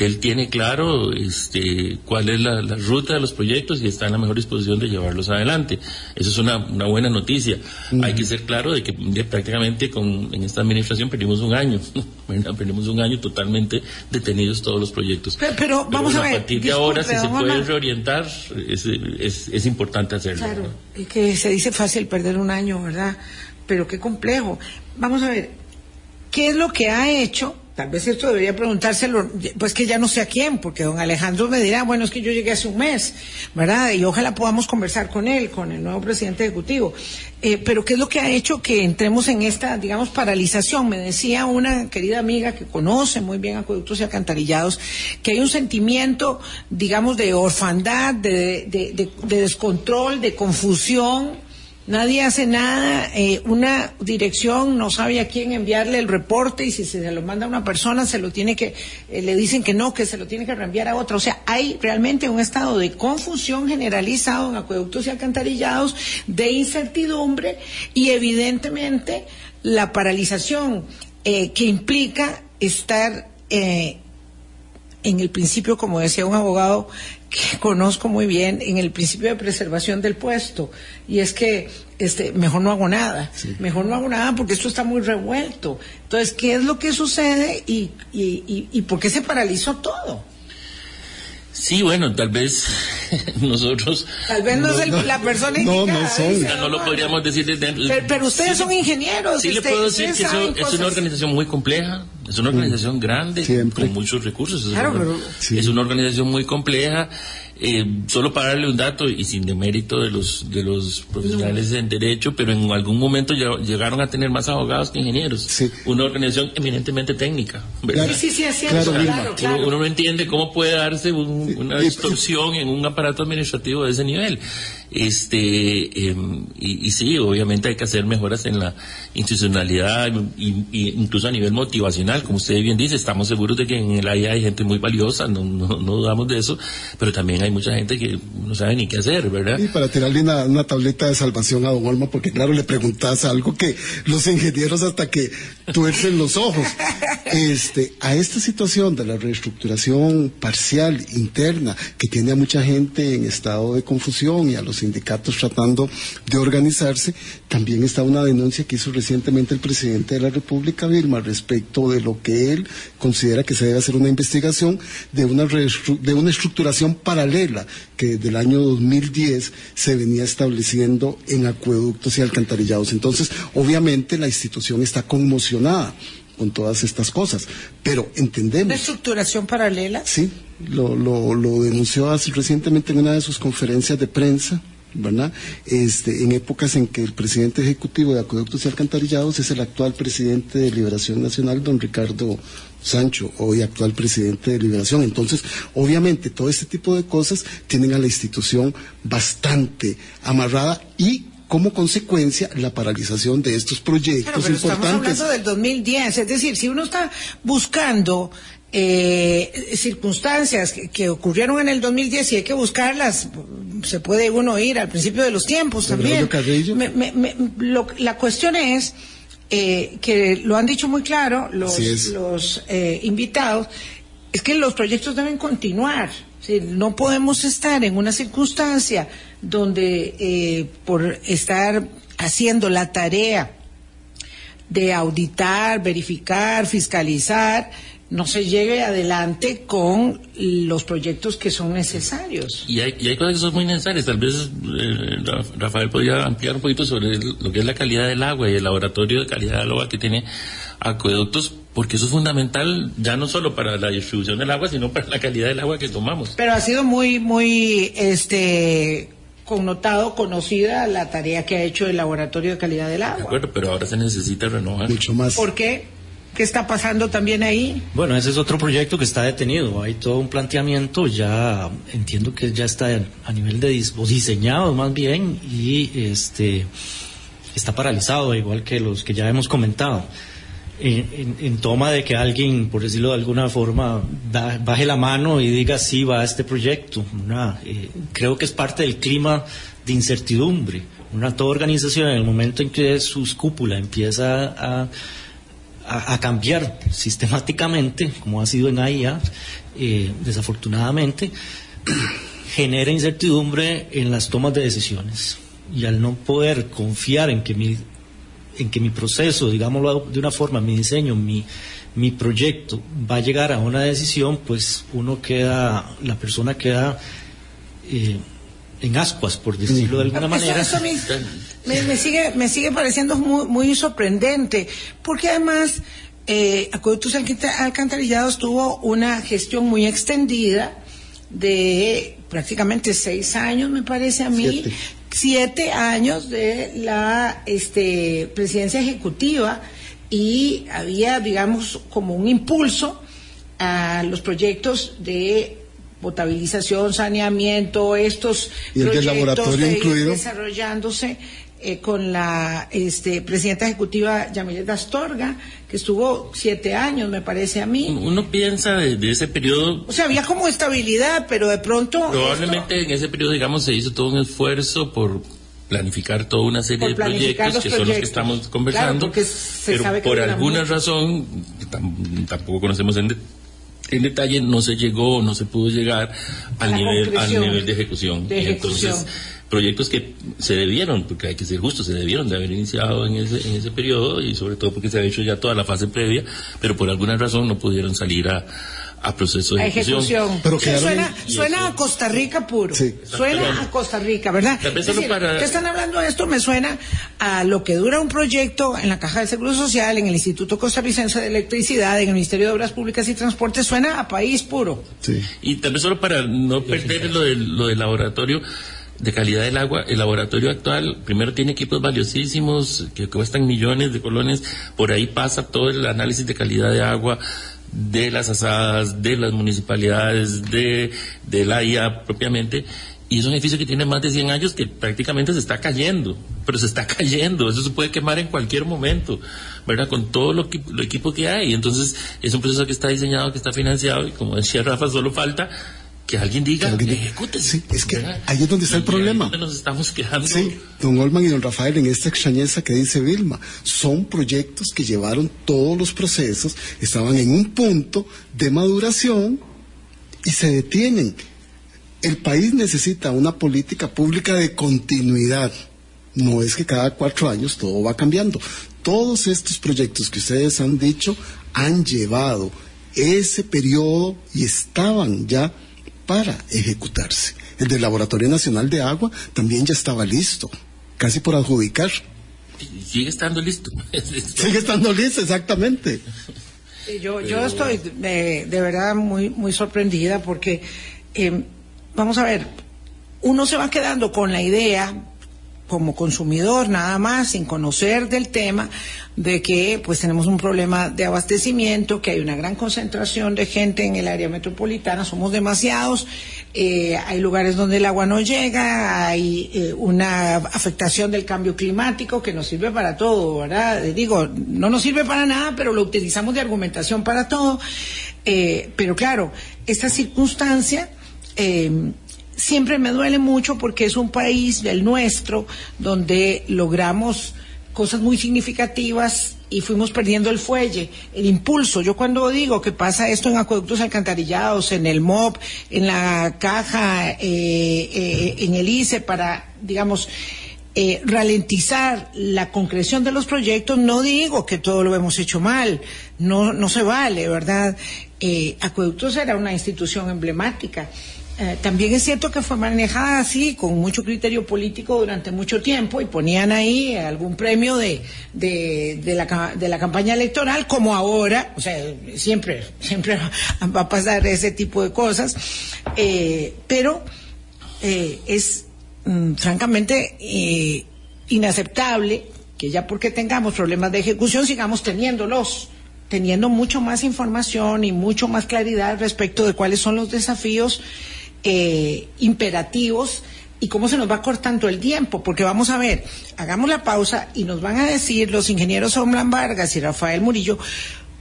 [SPEAKER 3] él tiene claro este, cuál es la, ruta de los proyectos y está en la mejor disposición de llevarlos adelante. Eso es una, una buena noticia. Hay que ser claro de que prácticamente con, en esta administración perdimos un año, perdimos un año totalmente detenidos todos los proyectos.
[SPEAKER 1] Pero, vamos a ver.
[SPEAKER 3] A partir de ahora, si se puede reorientar, es, es, es, importante hacerlo.
[SPEAKER 1] Claro, es que se dice fácil perder un año, ¿verdad? Pero qué complejo. Vamos a ver, ¿qué es lo que ha hecho Tal vez esto debería preguntárselo, pues que ya no sé a quién, porque don Alejandro me dirá, bueno, es que yo llegué hace un mes, ¿verdad? Y ojalá podamos conversar con él, con el nuevo presidente ejecutivo. Eh, pero ¿qué es lo que ha hecho que entremos en esta, digamos, paralización? Me decía una querida amiga que conoce muy bien acueductos y alcantarillados, que hay un sentimiento, digamos, de orfandad, de, de descontrol, de confusión Nadie hace nada, eh, una dirección no sabe a quién enviarle el reporte y si se lo manda a una persona se lo tiene que, eh, le dicen que no, que se lo tiene que reenviar a otra. O sea, hay realmente un estado de confusión generalizado en acueductos y alcantarillados, de incertidumbre y evidentemente la paralización eh, que implica estar en el principio, como decía un abogado, que conozco muy bien en el principio de preservación del puesto y es que este mejor no hago nada mejor no hago nada porque esto está muy revuelto entonces qué es lo que sucede y, y, y, por qué se paralizó todo
[SPEAKER 3] Sí, bueno, tal vez nosotros...
[SPEAKER 1] Tal vez no, es la persona
[SPEAKER 2] indicada. No, no son.
[SPEAKER 3] no lo podríamos decir desde...
[SPEAKER 1] Pero, pero ustedes son ingenieros.
[SPEAKER 3] Sí, le este, puedo decir que es una organización muy compleja, es una organización grande, con muchos recursos. Es, claro, una, pero, es una organización muy compleja eh, solo para darle un dato y sin demérito de los de los profesionales en derecho, pero en algún momento llegaron a tener más abogados que ingenieros. Una organización eminentemente técnica.
[SPEAKER 1] Sí, sí, sí, claro,
[SPEAKER 3] Uno, no entiende cómo puede darse una distorsión en un aparato administrativo de ese nivel. Este em, y, sí, obviamente hay que hacer mejoras en la institucionalidad y, incluso a nivel motivacional, como usted bien dice, estamos seguros de que en el AIA hay gente muy valiosa, no, no, no dudamos de eso, pero también hay mucha gente que no sabe ni qué hacer, ¿verdad?
[SPEAKER 2] Y para tirarle una, tableta de salvación a don Olma, porque claro, le preguntas algo que los ingenieros hasta que tuercen los ojos. Este, a esta situación de la reestructuración parcial interna que tiene a mucha gente en estado de confusión y a los sindicatos tratando de organizarse, también está una denuncia que hizo recientemente el presidente de la República, Vilma, respecto de lo que él considera que se debe hacer una investigación de una, de una estructuración paralela que desde el año 2010 se venía estableciendo en acueductos y alcantarillados. Entonces, obviamente la institución está conmocionada con todas estas cosas, pero entendemos. ¿Una
[SPEAKER 1] estructuración paralela?
[SPEAKER 2] Sí, lo, lo, lo denunció hace, recientemente en una de sus conferencias de prensa. ¿verdad? Este, en épocas en que el presidente ejecutivo de Acueductos y Alcantarillados es el actual presidente de Liberación Nacional, don Ricardo Sancho, hoy actual presidente de Liberación. Entonces, obviamente, todo este tipo de cosas tienen a la institución bastante amarrada y como consecuencia la paralización de estos proyectos pero
[SPEAKER 1] importantes. Estamos hablando del 2010, es decir, si uno está buscando eh, circunstancias que, ocurrieron en el 2010 y hay que buscarlas, se puede uno ir al principio de los tiempos también. la cuestión es eh, que lo han dicho muy claro los, los eh, invitados, es que los proyectos deben continuar. No podemos estar en una circunstancia donde eh, por estar haciendo la tarea de auditar, verificar, fiscalizar, no se llegue adelante con los proyectos que son necesarios.
[SPEAKER 3] Y hay, y hay cosas que son muy necesarias. Tal vez eh, Rafael podría ampliar un poquito sobre lo que es la calidad del agua y el laboratorio de calidad del agua que tiene acueductos, porque eso es fundamental ya no solo para la distribución del agua, sino para la calidad del agua que tomamos.
[SPEAKER 1] Pero ha sido muy, muy, este connotado, conocida la tarea que ha hecho el Laboratorio de Calidad del Agua. De
[SPEAKER 3] acuerdo, pero ahora se necesita renovar.
[SPEAKER 2] Mucho más.
[SPEAKER 1] ¿Por qué? ¿Qué está pasando también ahí?
[SPEAKER 4] Bueno, ese es otro proyecto que está detenido. Hay todo un planteamiento, ya entiendo que ya está a nivel de o diseñado más bien y este está paralizado, igual que los que ya hemos comentado. En, toma de que alguien, por decirlo de alguna forma, baje la mano y diga sí va a este proyecto. Eh, creo que es parte del clima de incertidumbre. Una toda organización en el momento en que su cúpula empieza a a, cambiar sistemáticamente, como ha sido en AIA, eh, desafortunadamente, genera incertidumbre en las tomas de decisiones. Y al no poder confiar en que mi, en que mi proceso, digámoslo de una forma, mi diseño, mi, mi proyecto va a llegar a una decisión, pues uno queda, la persona queda eh, en ascuas, por decirlo de alguna manera.
[SPEAKER 1] me, sigue, me sigue pareciendo muy, muy sorprendente, porque además eh, Acueductos Alcantarillados tuvo una gestión muy extendida de prácticamente seis años, me parece a mí, siete, años de la este, presidencia ejecutiva y había, digamos, como un impulso a los proyectos de potabilización, saneamiento, estos
[SPEAKER 2] ¿Y el
[SPEAKER 1] proyectos
[SPEAKER 2] incluido?
[SPEAKER 1] desarrollándose eh, con la este, presidenta ejecutiva Yamilet Astorga, que estuvo siete años, me parece a mí.
[SPEAKER 3] Uno piensa de, ese periodo.
[SPEAKER 1] O sea, había como estabilidad, pero de pronto.
[SPEAKER 3] Probablemente en ese periodo, digamos, se hizo todo un esfuerzo por planificar toda una serie de proyectos que son los que estamos conversando, pero por alguna razón, tampoco conocemos en, en detalle no se llegó, no se pudo llegar al nivel, al nivel de ejecución. Entonces, proyectos que se debieron, porque hay que ser justos, se debieron de haber iniciado en ese, en ese periodo y sobre todo porque se ha hecho ya toda la fase previa, pero por alguna razón no pudieron salir a, a proceso de ejecución.
[SPEAKER 1] Pero suena, suena a Costa Rica puro. Suena a Costa Rica, ¿verdad? ¿Qué están hablando de esto? Me suena a lo que dura un proyecto en la Caja de Seguro Social, en el Instituto Costarricense de Electricidad, en el Ministerio de Obras Públicas y Transportes. Suena a país puro.
[SPEAKER 3] Y también solo para no perder lo del, lo del laboratorio de calidad del agua, el laboratorio actual primero tiene equipos valiosísimos que cuestan millones de colones, por ahí pasa todo el análisis de calidad de agua, de las asadas, de las municipalidades, de, la IA propiamente, y es un edificio que tiene más de 100 años que prácticamente se está cayendo, pero se está cayendo, eso se puede quemar en cualquier momento, ¿verdad? Con todo lo, lo equipo que hay, entonces es un proceso que está diseñado, que está financiado, y como decía Rafa, solo falta que alguien diga, que ejecute.
[SPEAKER 2] Sí, es que ahí es donde está el problema.
[SPEAKER 3] nos estamos quejando.
[SPEAKER 2] Sí, don Olman y don Rafael, en esta extrañeza que dice Vilma, son proyectos que llevaron todos los procesos, estaban en un punto de maduración y se detienen. El país necesita una política pública de continuidad. No es que cada cuatro años todo va cambiando. Todos estos proyectos que ustedes han dicho han llevado ese periodo y estaban ya para ejecutarse. El del Laboratorio Nacional de Agua también ya estaba listo, casi por adjudicar.
[SPEAKER 3] Sigue estando listo.
[SPEAKER 2] Sigue estando listo, exactamente.
[SPEAKER 1] Yo, yo estoy de, verdad muy, muy sorprendida porque, eh, vamos a ver, uno se va quedando con la idea como consumidor nada más, sin conocer del tema, de que pues tenemos un problema de abastecimiento, que hay una gran concentración de gente en el área metropolitana, somos demasiados, eh, hay lugares donde el agua no llega, hay eh, una afectación del cambio climático que nos sirve para todo, ¿verdad? Eh, digo, no nos sirve para nada, pero lo utilizamos de argumentación para todo. pero claro, esta circunstancia siempre me duele mucho porque es un país del nuestro donde logramos cosas muy significativas y fuimos perdiendo el fuelle, el impulso. Yo cuando digo que pasa esto en acueductos alcantarillados, en el MOB, en la caja, eh, eh, en el ICE, para, digamos, eh, ralentizar la concreción de los proyectos, no digo que todo lo hemos hecho mal, no, no se vale, ¿verdad? Acueductos era una institución emblemática eh, también es cierto que fue manejada así, con mucho criterio político durante mucho tiempo y ponían ahí algún premio de, de, la, de la campaña electoral, como ahora, o sea, siempre, siempre va a pasar ese tipo de cosas, eh, pero eh, es mm, francamente inaceptable que ya porque tengamos problemas de ejecución sigamos teniéndolos teniendo mucho más información y mucho más claridad respecto de cuáles son los desafíos eh, imperativos y cómo se nos va cortando el tiempo, porque vamos a ver, hagamos la pausa y nos van a decir los ingenieros Omlan Vargas y Rafael Murillo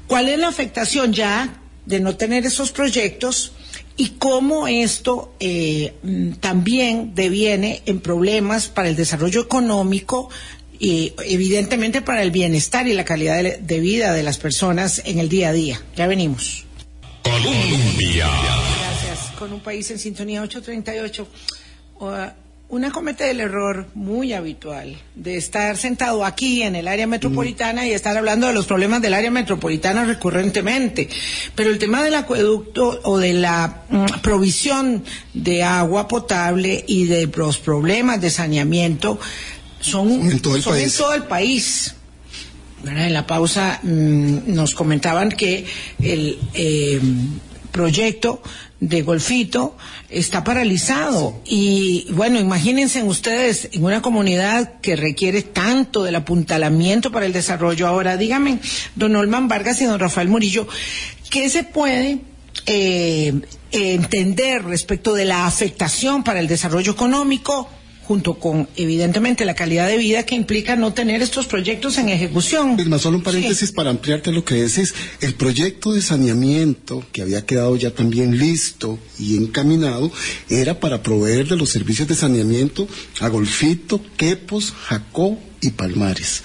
[SPEAKER 1] cuál es la afectación ya de no tener esos proyectos y cómo esto eh, mm, también deviene en problemas para el desarrollo económico y evidentemente para el bienestar y la calidad de, vida de las personas en el día a día. Ya venimos. Con un país en sintonía 838. una comete el error muy habitual de estar sentado aquí en el área metropolitana y estar hablando de los problemas del área metropolitana recurrentemente. Pero el tema del acueducto o de la mm, provisión de agua potable y de los problemas de saneamiento son en todo el país. En todo el país. En la pausa mm, nos comentaban que el eh, proyecto de Golfito está paralizado. Y bueno, imagínense ustedes en una comunidad que requiere tanto del apuntalamiento para el desarrollo. Ahora, dígame, don Olman Vargas y don Rafael Murillo, ¿qué se puede eh, entender respecto de la afectación para el desarrollo económico? Junto con, evidentemente, la calidad de vida que implica no tener estos proyectos en ejecución.
[SPEAKER 2] más solo un paréntesis para ampliarte lo que decís. El proyecto de saneamiento, que había quedado ya también listo y encaminado, era para proveer de los servicios de saneamiento a Golfito, Quepos, Jacó y Palmares.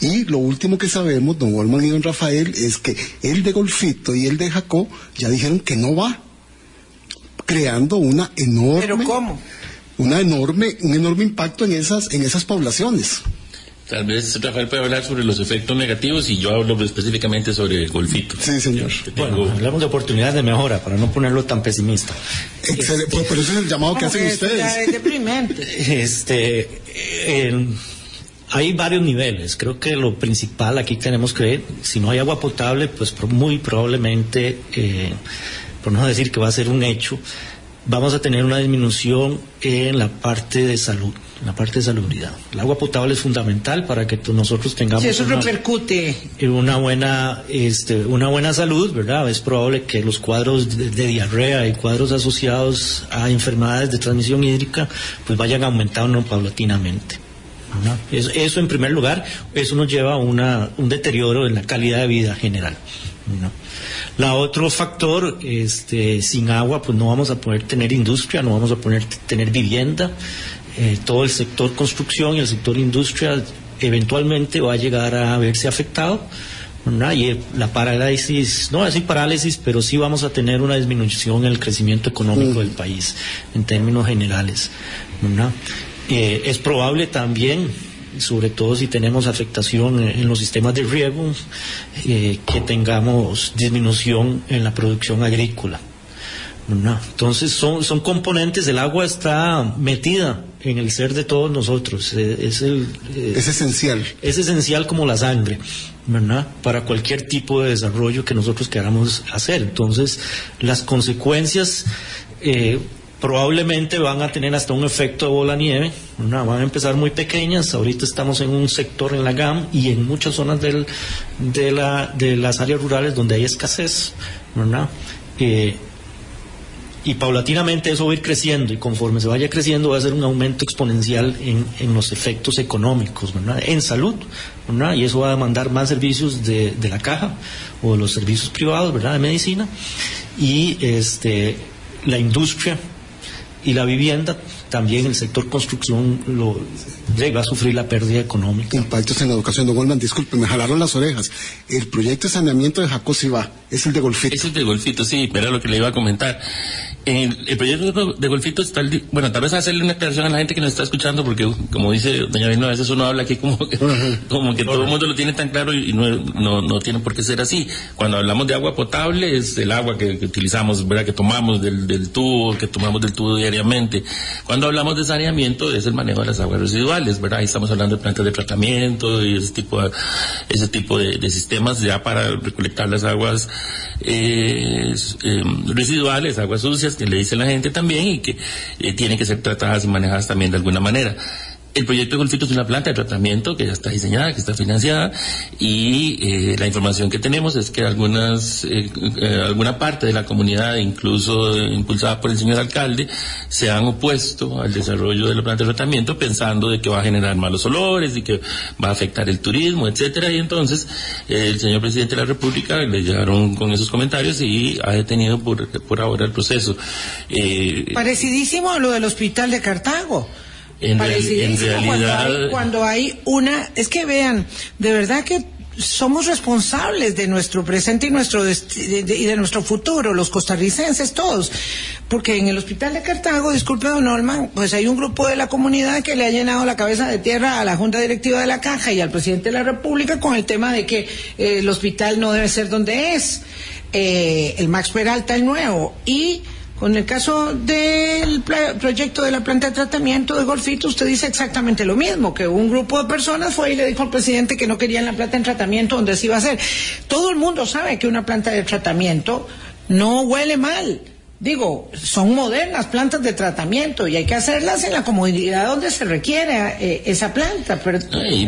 [SPEAKER 2] Y lo último que sabemos, don Wolman y don Rafael, es que el de Golfito y el de Jacó ya dijeron que no va, creando una enorme...
[SPEAKER 1] ¿Pero cómo?
[SPEAKER 2] Una enorme, un enorme impacto en esas, en esas poblaciones.
[SPEAKER 3] Tal vez Rafael puede hablar sobre los efectos negativos y yo hablo específicamente sobre el golfito.
[SPEAKER 2] Sí, señor.
[SPEAKER 4] Bueno, hablamos de oportunidades de mejora para no ponerlo tan pesimista.
[SPEAKER 2] Excelente. Por, eso es el llamado que hacen ustedes.
[SPEAKER 1] Es deprimente.
[SPEAKER 4] Este, hay varios niveles. Creo que lo principal aquí tenemos que ver, si no hay agua potable, pues muy probablemente, eh, por no decir que va a ser un hecho, vamos a tener una disminución en la parte de salud, en la parte de salubridad. El agua potable es fundamental para que nosotros tengamos
[SPEAKER 1] sí, eso una, repercute
[SPEAKER 4] una buena este, una buena salud, ¿verdad? Es probable que los cuadros de, diarrea y cuadros asociados a enfermedades de transmisión hídrica pues vayan aumentando paulatinamente. Eso, eso, en primer lugar, eso nos lleva a una, un deterioro en la calidad de vida general. ¿no? La otro factor, este, sin agua, pues no vamos a poder tener industria, no vamos a poder tener vivienda. Eh, todo el sector construcción y el sector industria eventualmente va a llegar a verse afectado. Y la parálisis, no decir parálisis, pero sí vamos a tener una disminución en el crecimiento económico del país en términos generales. Eh, es probable también sobre todo si tenemos afectación en los sistemas de riego, eh, que tengamos disminución en la producción agrícola. Entonces son, son componentes, el agua está metida en el ser de todos nosotros, eh, es, el,
[SPEAKER 2] eh, es esencial.
[SPEAKER 4] Es esencial como la sangre, ¿verdad? Para cualquier tipo de desarrollo que nosotros queramos hacer. Entonces las consecuencias probablemente van a tener hasta un efecto de bola nieve, van a empezar muy pequeñas, ahorita estamos en un sector en la GAM y en muchas zonas de, la, de las áreas rurales donde hay escasez, eh, y paulatinamente eso va a ir creciendo y conforme se vaya creciendo va a ser un aumento exponencial en, los efectos económicos, en salud, y eso va a demandar más servicios de, la caja o de los servicios privados, ¿verdad? de medicina. Y este la industria y la vivienda, también el sector construcción lo, va a sufrir la pérdida económica.
[SPEAKER 2] Impactos en la educación. Don Goldman, disculpe, me jalaron las orejas. El proyecto de saneamiento de Jacó va, es el de Golfito.
[SPEAKER 3] Es el de Golfito, sí, pero era lo que le iba a comentar. En el proyecto de Golfito está, bueno, tal vez hacerle una aclaración a la gente que nos está escuchando, porque como dice doña Vilma, a veces uno habla aquí como que, como que todo el mundo lo tiene tan claro y no, no, no, tiene por qué ser así. Cuando hablamos de agua potable es el agua que, utilizamos, ¿verdad? Que tomamos del, del tubo, que tomamos del tubo diariamente. Cuando hablamos de saneamiento es el manejo de las aguas residuales, ¿verdad? Ahí estamos hablando de plantas de tratamiento y ese tipo de, ese tipo de, sistemas ya para recolectar las aguas eh, em, residuales, aguas sucias que le dice la gente también y que eh, tienen que ser tratadas y manejadas también de alguna manera. El proyecto de Golfito es una planta de tratamiento que ya está diseñada, que está financiada y eh, la información que tenemos es que algunas, eh, eh, alguna parte de la comunidad, incluso impulsada por el señor alcalde, se han opuesto al desarrollo de la planta de tratamiento pensando de que va a generar malos olores y que va a afectar el turismo, etcétera. Y entonces el señor presidente de la República le llegaron con esos comentarios y ha detenido por, por ahora el proceso.
[SPEAKER 1] Parecidísimo a lo del hospital de Cartago.
[SPEAKER 3] En, en realidad...
[SPEAKER 1] Cuando hay, una... Es que vean, de verdad que somos responsables de nuestro presente y nuestro de, y de nuestro futuro, los costarricenses todos, porque en el hospital de Cartago, disculpe don Olman, pues hay un grupo de la comunidad que le ha llenado la cabeza de tierra a la Junta Directiva de la Caja y al presidente de la República con el tema de que eh, el hospital no debe ser donde es, eh, el Max Peralta el nuevo, y con el caso del proyecto de la planta de tratamiento de Golfito, usted dice exactamente lo mismo, que un grupo de personas fue y le dijo al presidente que no querían la planta de tratamiento donde se iba a hacer. Todo el mundo sabe que una planta de tratamiento no huele mal Digo, son modernas plantas de tratamiento y hay que hacerlas en la comunidad donde se requiere eh, esa planta, pero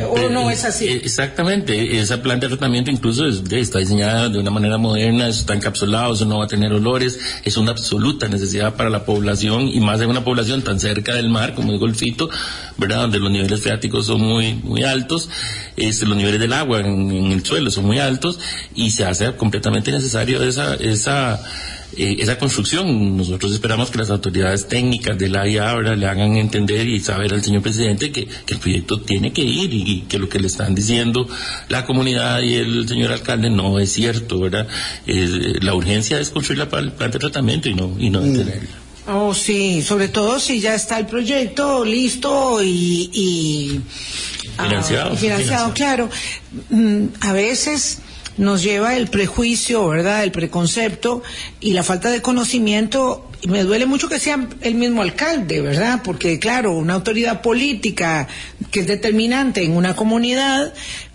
[SPEAKER 1] o no es así.
[SPEAKER 3] Eh, exactamente, esa planta de tratamiento incluso está diseñada de una manera moderna, está encapsulado, eso no va a tener olores, es una absoluta necesidad para la población y más en una población tan cerca del mar como el Golfito, ¿verdad? Donde los niveles freáticos son muy muy altos, este, los niveles del agua en, en el suelo son muy altos y se hace completamente necesario esa esa eh, esa construcción. Nosotros esperamos que las autoridades técnicas de la ahora le hagan entender y saber al señor presidente que, el proyecto tiene que ir y, que lo que le están diciendo la comunidad y el señor alcalde no es cierto, ¿verdad? la urgencia es construir la planta de tratamiento y no, y no detenerla.
[SPEAKER 1] Oh, sí, sobre todo si ya está el proyecto listo y,
[SPEAKER 3] financiado.
[SPEAKER 1] Ah, financiado, claro. Mm, a veces nos lleva el prejuicio, ¿verdad? El preconcepto y la falta de conocimiento. Y me duele mucho que sea el mismo alcalde, ¿verdad? Porque, claro, una autoridad política que es determinante en una comunidad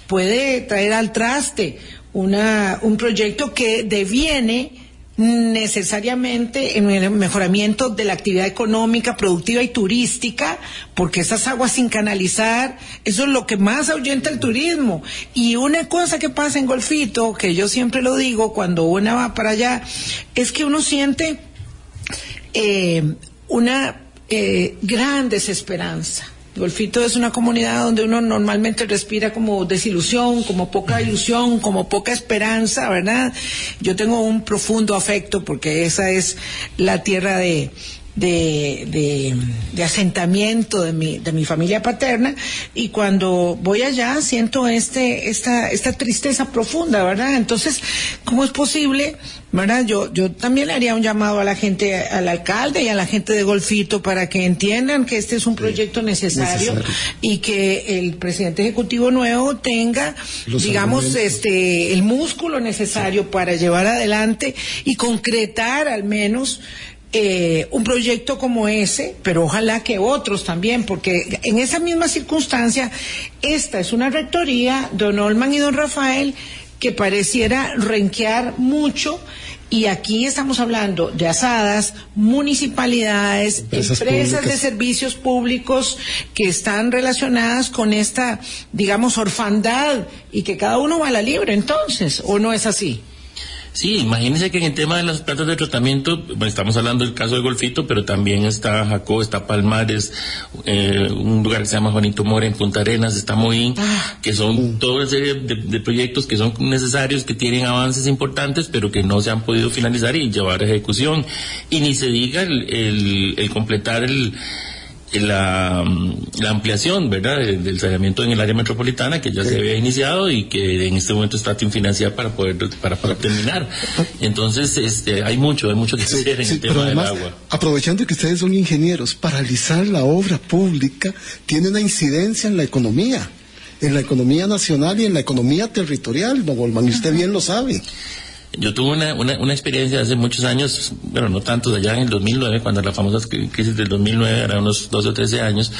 [SPEAKER 1] puede traer al traste una, un proyecto que deviene necesariamente en el mejoramiento de la actividad económica, productiva y turística, porque esas aguas sin canalizar, eso es lo que más ahuyenta el turismo. Y una cosa que pasa en Golfito, que yo siempre lo digo cuando uno va para allá, es que uno siente eh, una eh, gran desesperanza Golfito es una comunidad donde uno normalmente respira como desilusión, como poca ilusión, como poca esperanza, ¿verdad? Yo tengo un profundo afecto porque esa es la tierra de, de, de, asentamiento de mi, de mi familia paterna y cuando voy allá siento este, esta, esta tristeza profunda, ¿verdad? Entonces, ¿cómo es posible? ¿verdad? Yo, yo también le haría un llamado a la gente, al alcalde y a la gente de Golfito para que entiendan que este es un proyecto necesario, y que el presidente ejecutivo nuevo tenga, digamos, este, el músculo necesario para llevar adelante y concretar al menos eh, un proyecto como ese, pero ojalá que otros también, porque en esa misma circunstancia, esta es una rectoría, don Olman y don Rafael, que pareciera renquear mucho. Y aquí estamos hablando de asadas, municipalidades, empresas, de servicios públicos que están relacionadas con esta, digamos, orfandad y que cada uno va a la libre entonces, ¿o no es así?
[SPEAKER 3] Sí, imagínense que en el tema de las plantas de tratamiento, bueno, estamos hablando del caso de Golfito, pero también está Jacó, está Palmares, eh, un lugar que se llama Juanito Mora en Punta Arenas, está Moín, ah. que son toda una serie de, proyectos que son necesarios, que tienen avances importantes, pero que no se han podido finalizar y llevar a ejecución. Y ni se diga el completar el la, la ampliación, ¿verdad?, del saneamiento en el área metropolitana que ya se había iniciado y que en este momento está sin financiar para poder para, para terminar. Entonces, este, hay mucho, hay mucho que hacer en el tema del agua.
[SPEAKER 2] Aprovechando que ustedes son ingenieros, paralizar la obra pública tiene una incidencia en la economía, en la economía nacional y en la economía territorial, don Goldman, y usted bien lo sabe.
[SPEAKER 3] Yo tuve una, una, una, experiencia hace muchos años, bueno, no tanto, allá en el 2009, cuando la famosa crisis del 2009, era unos 12 o 13 años,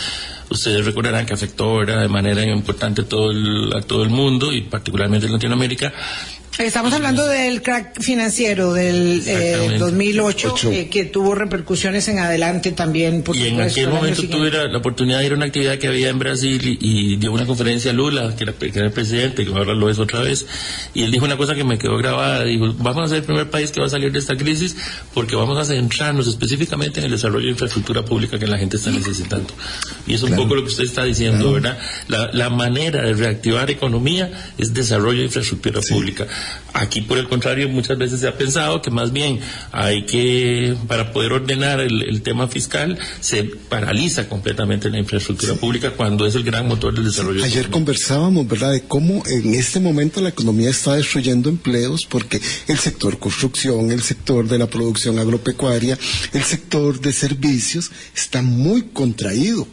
[SPEAKER 3] ustedes recordarán que afectó de manera importante todo a todo el mundo y particularmente en Latinoamérica.
[SPEAKER 1] Estamos hablando del crack financiero del eh, 2008, eh, que tuvo repercusiones en adelante también.
[SPEAKER 3] Por y en aquel momento tuve la, oportunidad de ir a una actividad que había en Brasil y, dio una conferencia a Lula, que era, el presidente, que ahora lo es otra vez, y él dijo una cosa que me quedó grabada, dijo, vamos a ser el primer país que va a salir de esta crisis porque vamos a centrarnos específicamente en el desarrollo de infraestructura pública que la gente está necesitando. Y es un poco lo que usted está diciendo, ¿verdad? La, manera de reactivar economía es desarrollo de infraestructura pública. Aquí, por el contrario, muchas veces se ha pensado que más bien hay que, para poder ordenar el, tema fiscal, se paraliza completamente la infraestructura pública cuando es el gran motor del desarrollo.
[SPEAKER 2] Ayer conversábamos, ¿verdad?, de cómo en este momento la economía está destruyendo empleos porque el sector construcción, el sector de la producción agropecuaria, el sector de servicios está muy contraído.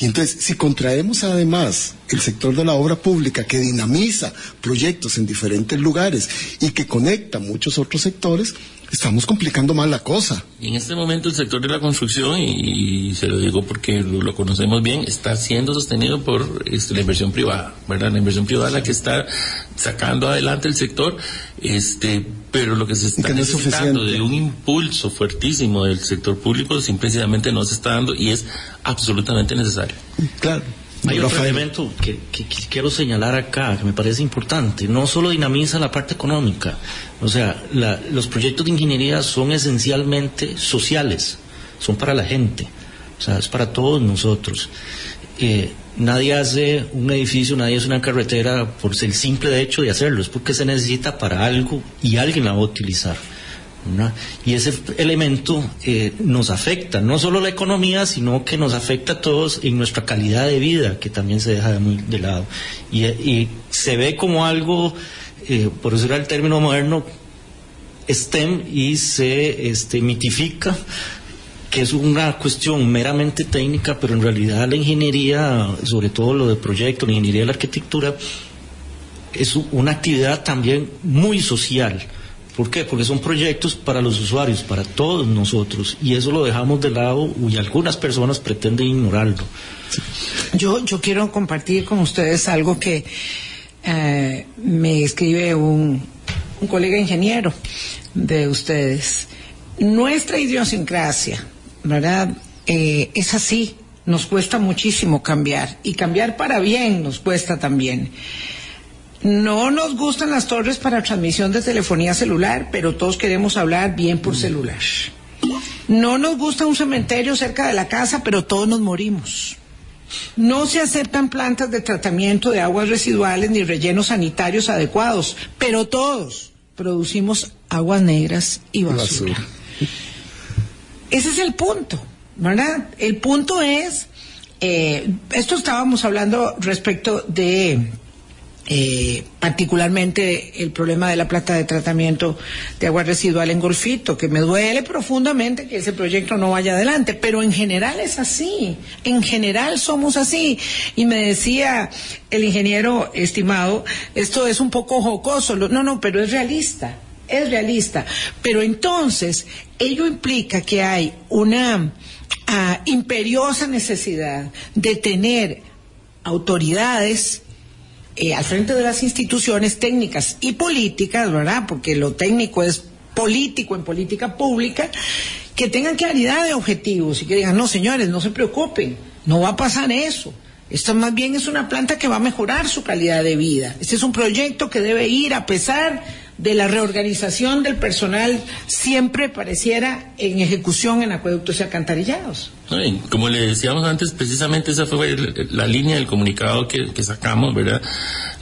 [SPEAKER 2] Y entonces, si contraemos además el sector de la obra pública que dinamiza proyectos en diferentes lugares y que conecta muchos otros sectores, estamos complicando más la cosa.
[SPEAKER 3] En este momento el sector de la construcción, y, se lo digo porque lo, conocemos bien, está siendo sostenido por este, la inversión privada, ¿verdad? La inversión privada la que está sacando adelante el sector, este, pero lo que se está necesitando de un impulso fuertísimo del sector público simplemente no se está dando y es absolutamente necesario.
[SPEAKER 2] Claro.
[SPEAKER 4] Hay otro elemento que, quiero señalar acá, que me parece importante. No solo dinamiza la parte económica, o sea, los proyectos de ingeniería son esencialmente sociales, son para la gente, o sea, es para todos nosotros. Eh, nadie hace un edificio, nadie hace una carretera por el simple hecho de hacerlo, es porque se necesita para algo y alguien la va a utilizar. Y ese elemento eh, nos afecta, no solo la economía, sino que nos afecta a todos en nuestra calidad de vida, que también se deja de, lado. Y, se ve como algo, eh, por era el término moderno, STEM, y se este, mitifica que es una cuestión meramente técnica, pero en realidad la ingeniería, sobre todo lo de proyectos, la ingeniería de la arquitectura, es una actividad también muy social ¿Por qué? Porque son proyectos para los usuarios, para todos nosotros, y eso lo dejamos de lado y algunas personas pretenden ignorarlo.
[SPEAKER 1] Yo, yo quiero compartir con ustedes algo que eh, me escribe un, un colega ingeniero de ustedes. Nuestra idiosincrasia, ¿verdad? Eh, es así, nos cuesta muchísimo cambiar y cambiar para bien nos cuesta también. No nos gustan las torres para transmisión de telefonía celular, pero todos queremos hablar bien por celular. No nos gusta un cementerio cerca de la casa, pero todos nos morimos. No se aceptan plantas de tratamiento de aguas residuales ni rellenos sanitarios adecuados, pero todos producimos aguas negras y basura. Ese es el punto, ¿verdad? El punto es, eh, esto estábamos hablando respecto de eh, particularmente el problema de la planta de tratamiento de agua residual en Golfito, que me duele profundamente que ese proyecto no vaya adelante, pero en general es así, en general somos así. Y me decía el ingeniero estimado, esto es un poco jocoso, no, no, pero es realista, es realista. Pero entonces, ello implica que hay una ah, imperiosa necesidad de tener autoridades eh, al frente de las instituciones técnicas y políticas, ¿verdad? Porque lo técnico es político en política pública, que tengan claridad de objetivos y que digan, no señores, no se preocupen, no va a pasar eso. Esto más bien es una planta que va a mejorar su calidad de vida. Este es un proyecto que debe ir a pesar de la reorganización del personal siempre pareciera en ejecución en acueductos y alcantarillados.
[SPEAKER 3] Como le decíamos antes, precisamente esa fue la línea del comunicado que, que, sacamos, ¿verdad?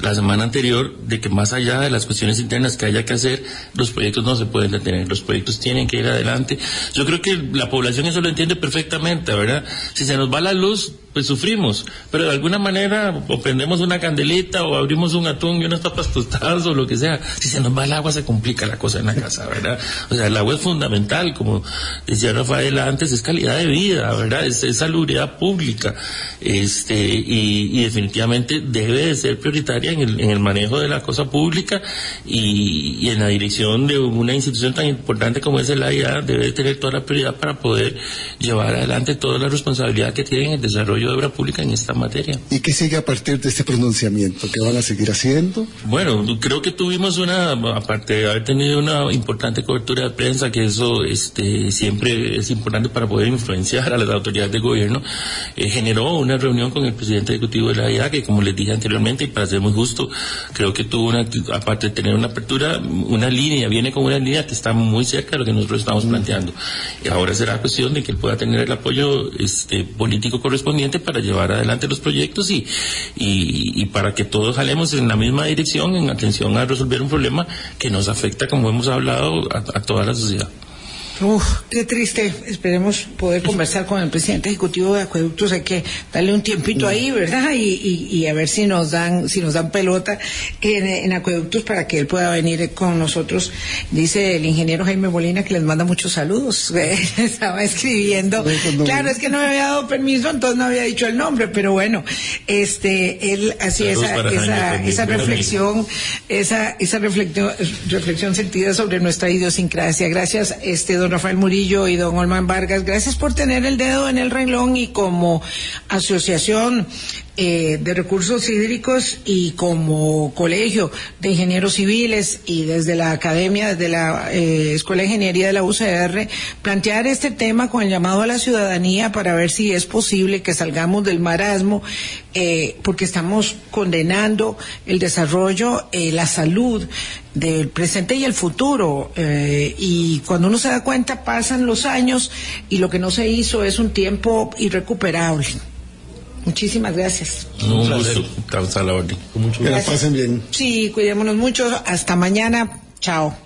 [SPEAKER 3] La semana anterior, de que más allá de las cuestiones internas que haya que hacer, los proyectos no se pueden detener, los proyectos tienen que ir adelante. Yo creo que la población eso lo entiende perfectamente, ¿verdad? Si se nos va la luz, pues sufrimos, pero de alguna manera o prendemos una candelita o abrimos un atún y unas papas tostadas o lo que sea. Si se nos va el agua, se complica la cosa en la casa, ¿verdad? O sea, el agua es fundamental, como decía Rafael antes, es calidad de vida, ¿verdad? Es, salubridad pública. Este, y, definitivamente debe de ser prioritaria en el, en el manejo de la cosa pública y, y, en la dirección de una institución tan importante como es el AIA, debe tener toda la prioridad para poder llevar adelante toda la responsabilidad que tiene en el desarrollo de obra pública en esta materia.
[SPEAKER 2] ¿Y qué sigue a partir de este pronunciamiento? ¿Qué van a seguir haciendo?
[SPEAKER 3] Bueno, creo que tuvimos una, aparte de haber tenido una importante cobertura de prensa, que eso este, siempre es importante para poder influenciar a las autoridades de gobierno, eh, generó una reunión con el presidente ejecutivo de la IA, que como les dije anteriormente, y para ser muy justo, creo que tuvo una, aparte de tener una apertura, una línea, viene con una línea que está muy cerca de lo que nosotros estamos planteando. Y ahora será cuestión de que él pueda tener el apoyo este, político correspondiente para llevar adelante los proyectos y, y, para que todos jalemos en la misma dirección en atención a resolver un problema que nos afecta, como hemos hablado, a, a toda la sociedad.
[SPEAKER 1] Uf, qué triste. Esperemos poder conversar con el presidente ejecutivo de Acueductos. Hay que darle un tiempito ahí, ¿verdad? Y, y, y a ver si nos dan, si nos dan pelota en, en, Acueductos para que él pueda venir con nosotros. Dice el ingeniero Jaime Molina que les manda muchos saludos. Estaba escribiendo. Claro, es que no me había dado permiso, entonces no había dicho el nombre, pero bueno, este, él hacía esa, esa, esa reflexión, esa, esa reflexión, reflexión sentida sobre nuestra idiosincrasia. Gracias, este, don Rafael Murillo y don Olman Vargas, gracias por tener el dedo en el renglón y como asociación eh, de recursos hídricos y como colegio de ingenieros civiles y desde la academia, desde la eh, Escuela de Ingeniería de la UCR, plantear este tema con el llamado a la ciudadanía para ver si es posible que salgamos del marasmo, eh, porque estamos condenando el desarrollo, la salud del presente y el futuro. y cuando uno se da cuenta, pasan los años y lo que no se hizo es un tiempo irrecuperable. Muchísimas gracias.
[SPEAKER 3] Un gusto. Orden.
[SPEAKER 2] Que la pasen bien.
[SPEAKER 1] Sí, cuidémonos mucho. Hasta mañana. Chao.